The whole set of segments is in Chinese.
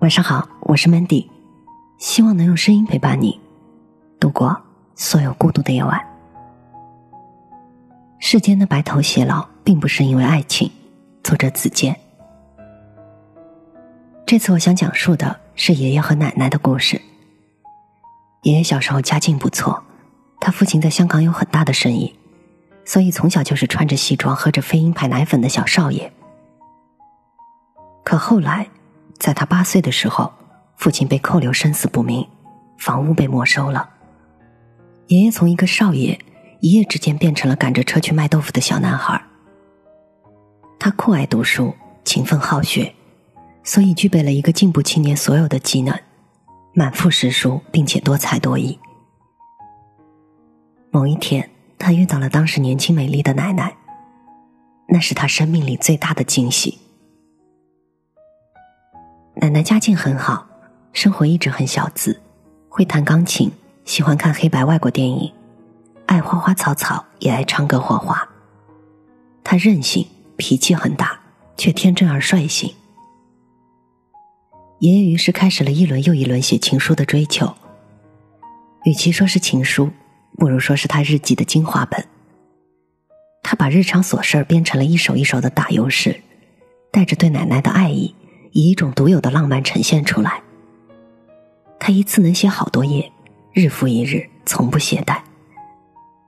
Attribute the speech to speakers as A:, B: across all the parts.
A: 晚上好，我是 Mandy，希望能用声音陪伴你度过所有孤独的夜晚。世间的白头偕老，并不是因为爱情。作者子健。这次我想讲述的是爷爷和奶奶的故事。爷爷小时候家境不错，他父亲在香港有很大的生意，所以从小就是穿着西装、喝着飞鹰牌奶粉的小少爷。可后来。在他八岁的时候，父亲被扣留，生死不明，房屋被没收了。爷爷从一个少爷，一夜之间变成了赶着车去卖豆腐的小男孩。他酷爱读书，勤奋好学，所以具备了一个进步青年所有的技能，满腹诗书，并且多才多艺。某一天，他遇到了当时年轻美丽的奶奶，那是他生命里最大的惊喜。奶奶家境很好，生活一直很小资，会弹钢琴，喜欢看黑白外国电影，爱花花草草，也爱唱歌画画。她任性，脾气很大，却天真而率性。爷爷于是开始了一轮又一轮写情书的追求。与其说是情书，不如说是他日记的精华本。他把日常琐事编成了一首一首的打油诗，带着对奶奶的爱意。以一种独有的浪漫呈现出来。他一次能写好多页，日复一日，从不懈怠。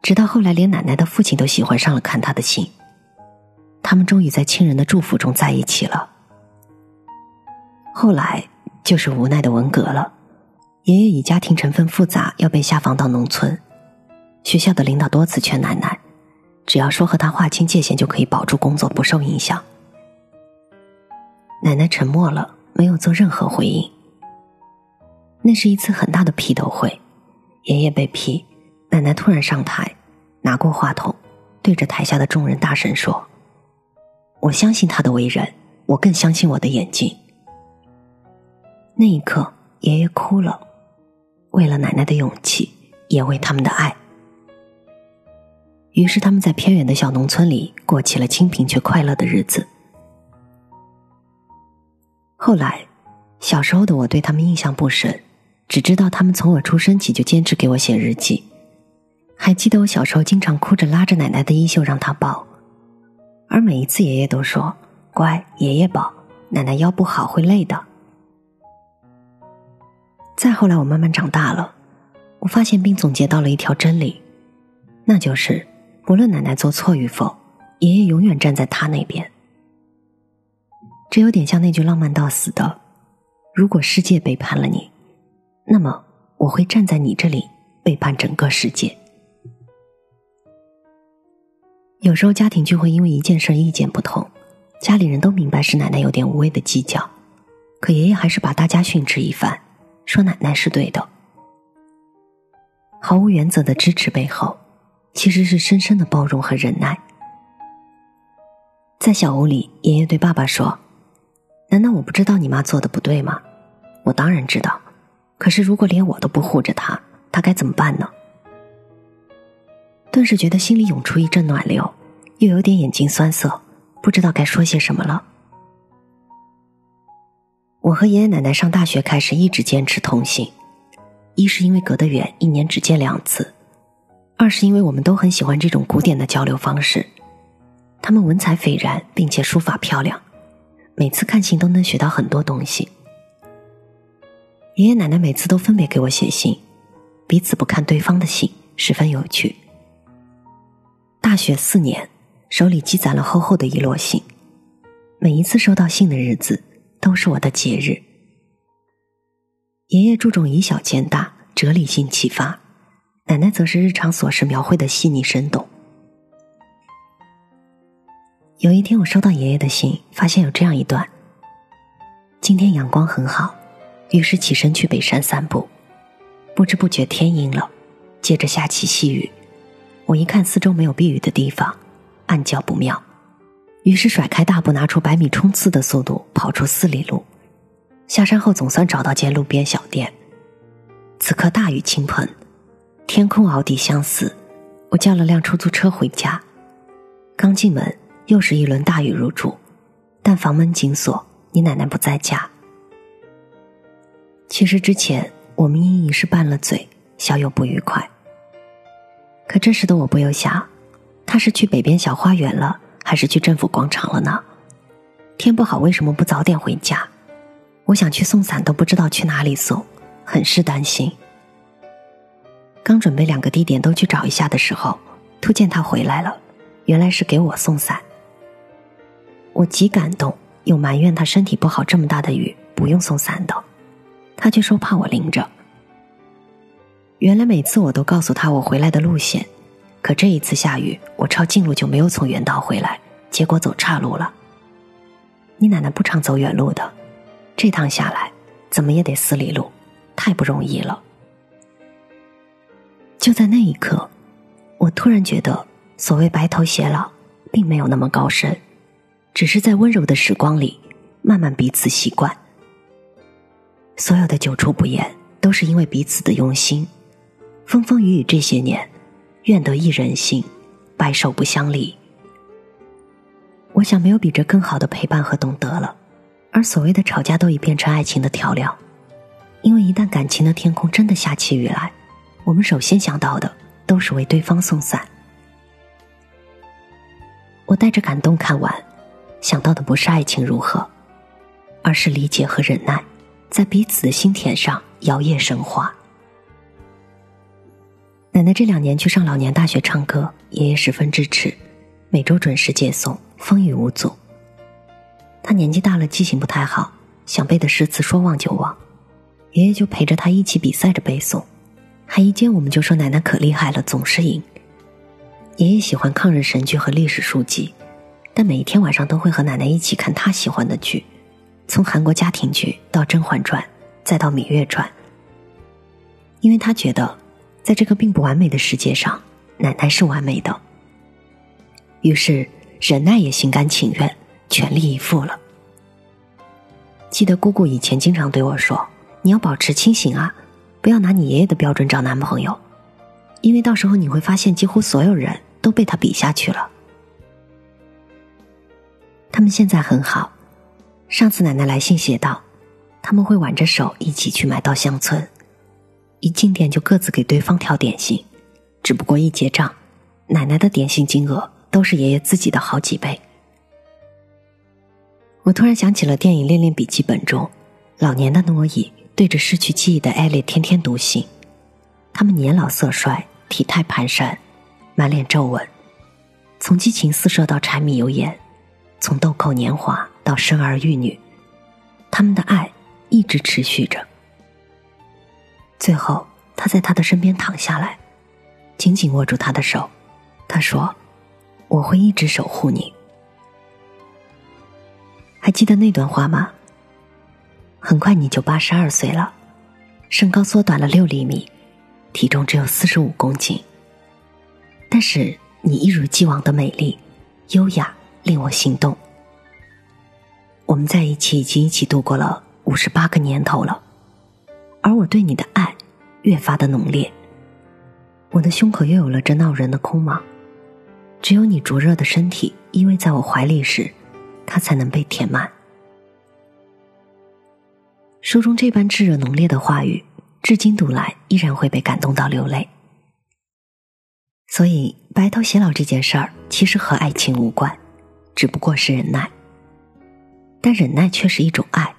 A: 直到后来，连奶奶的父亲都喜欢上了看他的信。他们终于在亲人的祝福中在一起了。后来就是无奈的文革了，爷爷以家庭成分复杂，要被下放到农村。学校的领导多次劝奶奶，只要说和他划清界限，就可以保住工作，不受影响。奶奶沉默了，没有做任何回应。那是一次很大的批斗会，爷爷被批，奶奶突然上台，拿过话筒，对着台下的众人大声说：“我相信他的为人，我更相信我的眼睛。”那一刻，爷爷哭了，为了奶奶的勇气，也为他们的爱。于是，他们在偏远的小农村里过起了清贫却快乐的日子。后来，小时候的我对他们印象不深，只知道他们从我出生起就坚持给我写日记。还记得我小时候经常哭着拉着奶奶的衣袖让她抱，而每一次爷爷都说：“乖，爷爷抱，奶奶腰不好会累的。”再后来，我慢慢长大了，我发现并总结到了一条真理，那就是，不论奶奶做错与否，爷爷永远站在他那边。这有点像那句浪漫到死的：“如果世界背叛了你，那么我会站在你这里背叛整个世界。”有时候家庭聚会因为一件事意见不同，家里人都明白是奶奶有点无谓的计较，可爷爷还是把大家训斥一番，说奶奶是对的。毫无原则的支持背后，其实是深深的包容和忍耐。在小屋里，爷爷对爸爸说。难道我不知道你妈做的不对吗？我当然知道，可是如果连我都不护着她，她该怎么办呢？顿时觉得心里涌出一阵暖流，又有点眼睛酸涩，不知道该说些什么了。我和爷爷奶奶上大学开始一直坚持通信，一是因为隔得远，一年只见两次；二是因为我们都很喜欢这种古典的交流方式，他们文采斐然，并且书法漂亮。每次看信都能学到很多东西。爷爷奶奶每次都分别给我写信，彼此不看对方的信，十分有趣。大学四年，手里积攒了厚厚的一摞信，每一次收到信的日子都是我的节日。爷爷注重以小见大，哲理性启发；奶奶则是日常琐事描绘的细腻生动。有一天，我收到爷爷的信，发现有这样一段：今天阳光很好，于是起身去北山散步。不知不觉天阴了，接着下起细雨。我一看四周没有避雨的地方，暗叫不妙，于是甩开大步，拿出百米冲刺的速度跑出四里路。下山后，总算找到间路边小店。此刻大雨倾盆，天空鳌底相似。我叫了辆出租车回家，刚进门。又是一轮大雨入住，但房门紧锁，你奶奶不在家。其实之前我们因一事拌了嘴，小有不愉快。可这时的我不由想，他是去北边小花园了，还是去政府广场了呢？天不好，为什么不早点回家？我想去送伞，都不知道去哪里送，很是担心。刚准备两个地点都去找一下的时候，突见他回来了，原来是给我送伞。我极感动，又埋怨他身体不好，这么大的雨不用送伞的，他却说怕我淋着。原来每次我都告诉他我回来的路线，可这一次下雨，我抄近路就没有从原道回来，结果走岔路了。你奶奶不常走远路的，这趟下来怎么也得四里路，太不容易了。就在那一刻，我突然觉得，所谓白头偕老，并没有那么高深，只是在温柔的时光里，慢慢彼此习惯。所有的久处不厌，都是因为彼此的用心。风风雨雨这些年，愿得一人心，白首不相离。我想没有比这更好的陪伴和懂得了，而所谓的吵架都已变成爱情的调料，因为一旦感情的天空真的下起雨来，我们首先想到的都是为对方送伞。我带着感动看完，想到的不是爱情如何，而是理解和忍耐，在彼此的心田上摇曳生花。奶奶这两年去上老年大学唱歌，爷爷十分支持，每周准时接送，风雨无阻。他年纪大了，记性不太好，想背的诗词说忘就忘，爷爷就陪着他一起比赛着背诵，还一见我们就说奶奶可厉害了，总是赢。爷爷喜欢抗日神剧和历史书籍，但每天晚上都会和奶奶一起看她喜欢的剧，从韩国家庭剧到《甄嬛传》，再到《芈月传》，因为他觉得。在这个并不完美的世界上，奶奶是完美的。于是忍耐也心甘情愿，全力以赴了。记得姑姑以前经常对我说：“你要保持清醒啊，不要拿你爷爷的标准找男朋友，因为到时候你会发现，几乎所有人都被他比下去了。”他们现在很好。上次奶奶来信写道：“他们会挽着手一起去买到乡村。”一进店就各自给对方挑点心，只不过一结账，奶奶的点心金额都是爷爷自己的好几倍。我突然想起了电影《恋恋笔记本》中，老年的诺伊对着失去记忆的艾丽天天读信，他们年老色衰，体态蹒跚，满脸皱纹，从激情四射到柴米油盐，从豆蔻年华到生儿育女，他们的爱一直持续着。最后，他在他的身边躺下来，紧紧握住他的手。他说：“我会一直守护你。”还记得那段话吗？很快你就八十二岁了，身高缩短了六厘米，体重只有四十五公斤。但是你一如既往的美丽、优雅，令我心动。我们在一起已经一起度过了五十八个年头了。而我对你的爱越发的浓烈，我的胸口又有了这闹人的空茫，只有你灼热的身体依偎在我怀里时，它才能被填满。书中这般炙热浓烈的话语，至今读来依然会被感动到流泪。所以，白头偕老这件事儿其实和爱情无关，只不过是忍耐，但忍耐却是一种爱，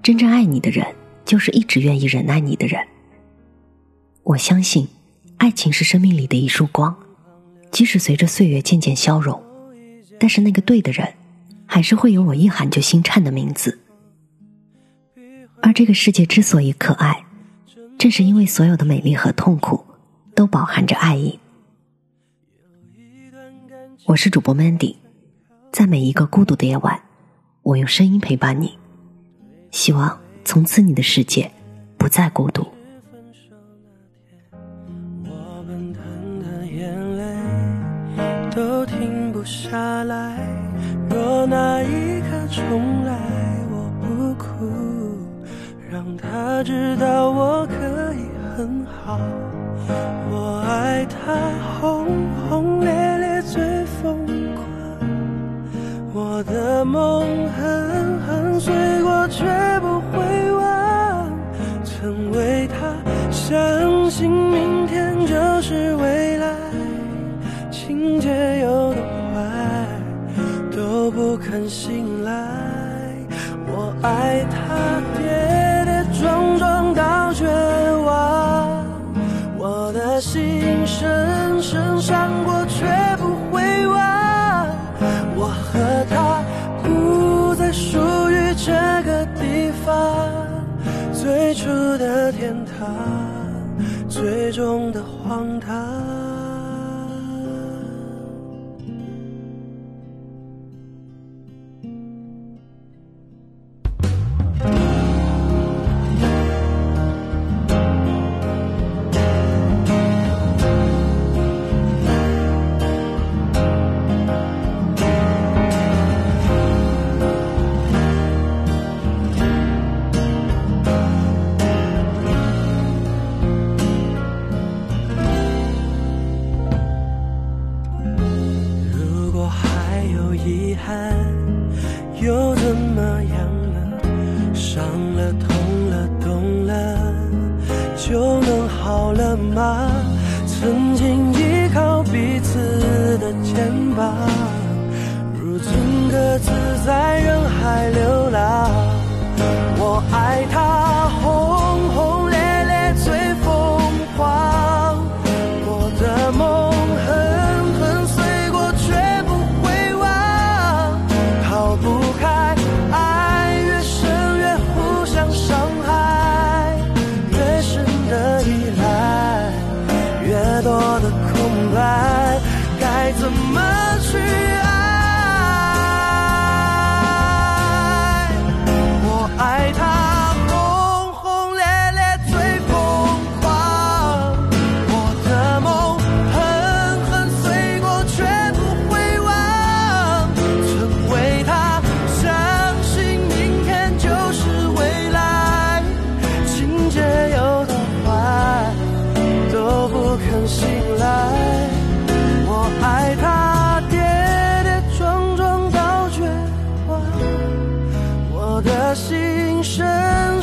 A: 真正爱你的人。就是一直愿意忍耐你的人。我相信，爱情是生命里的一束光，即使随着岁月渐渐消融，但是那个对的人，还是会有我一喊就心颤的名字。而这个世界之所以可爱，正是因为所有的美丽和痛苦，都饱含着爱意。我是主播 Mandy，在每一个孤独的夜晚，我用声音陪伴你，希望。从此，你的世界不再孤独。
B: 我奔腾的眼泪都停不下来。若那一刻重来，我不哭，让他知道我可以很好。我爱他轰轰烈梦狠狠碎过，却不会忘，曾为他相信。最终的荒唐。就能好了吗？曾经依靠彼此的肩膀如今各自在人海流浪。我爱他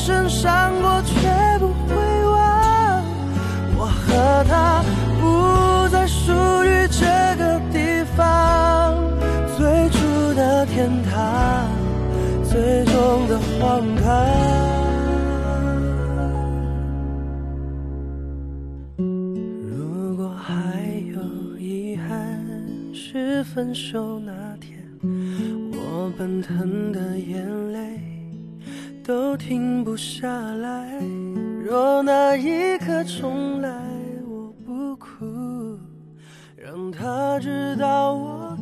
B: 深伤过却不会忘我和他不再属于这个地方最初的天堂最终的荒唐。如果还有遗憾是分手那天我奔腾的眼泪都停不下来。若那一刻重来，我不哭，让他知道我。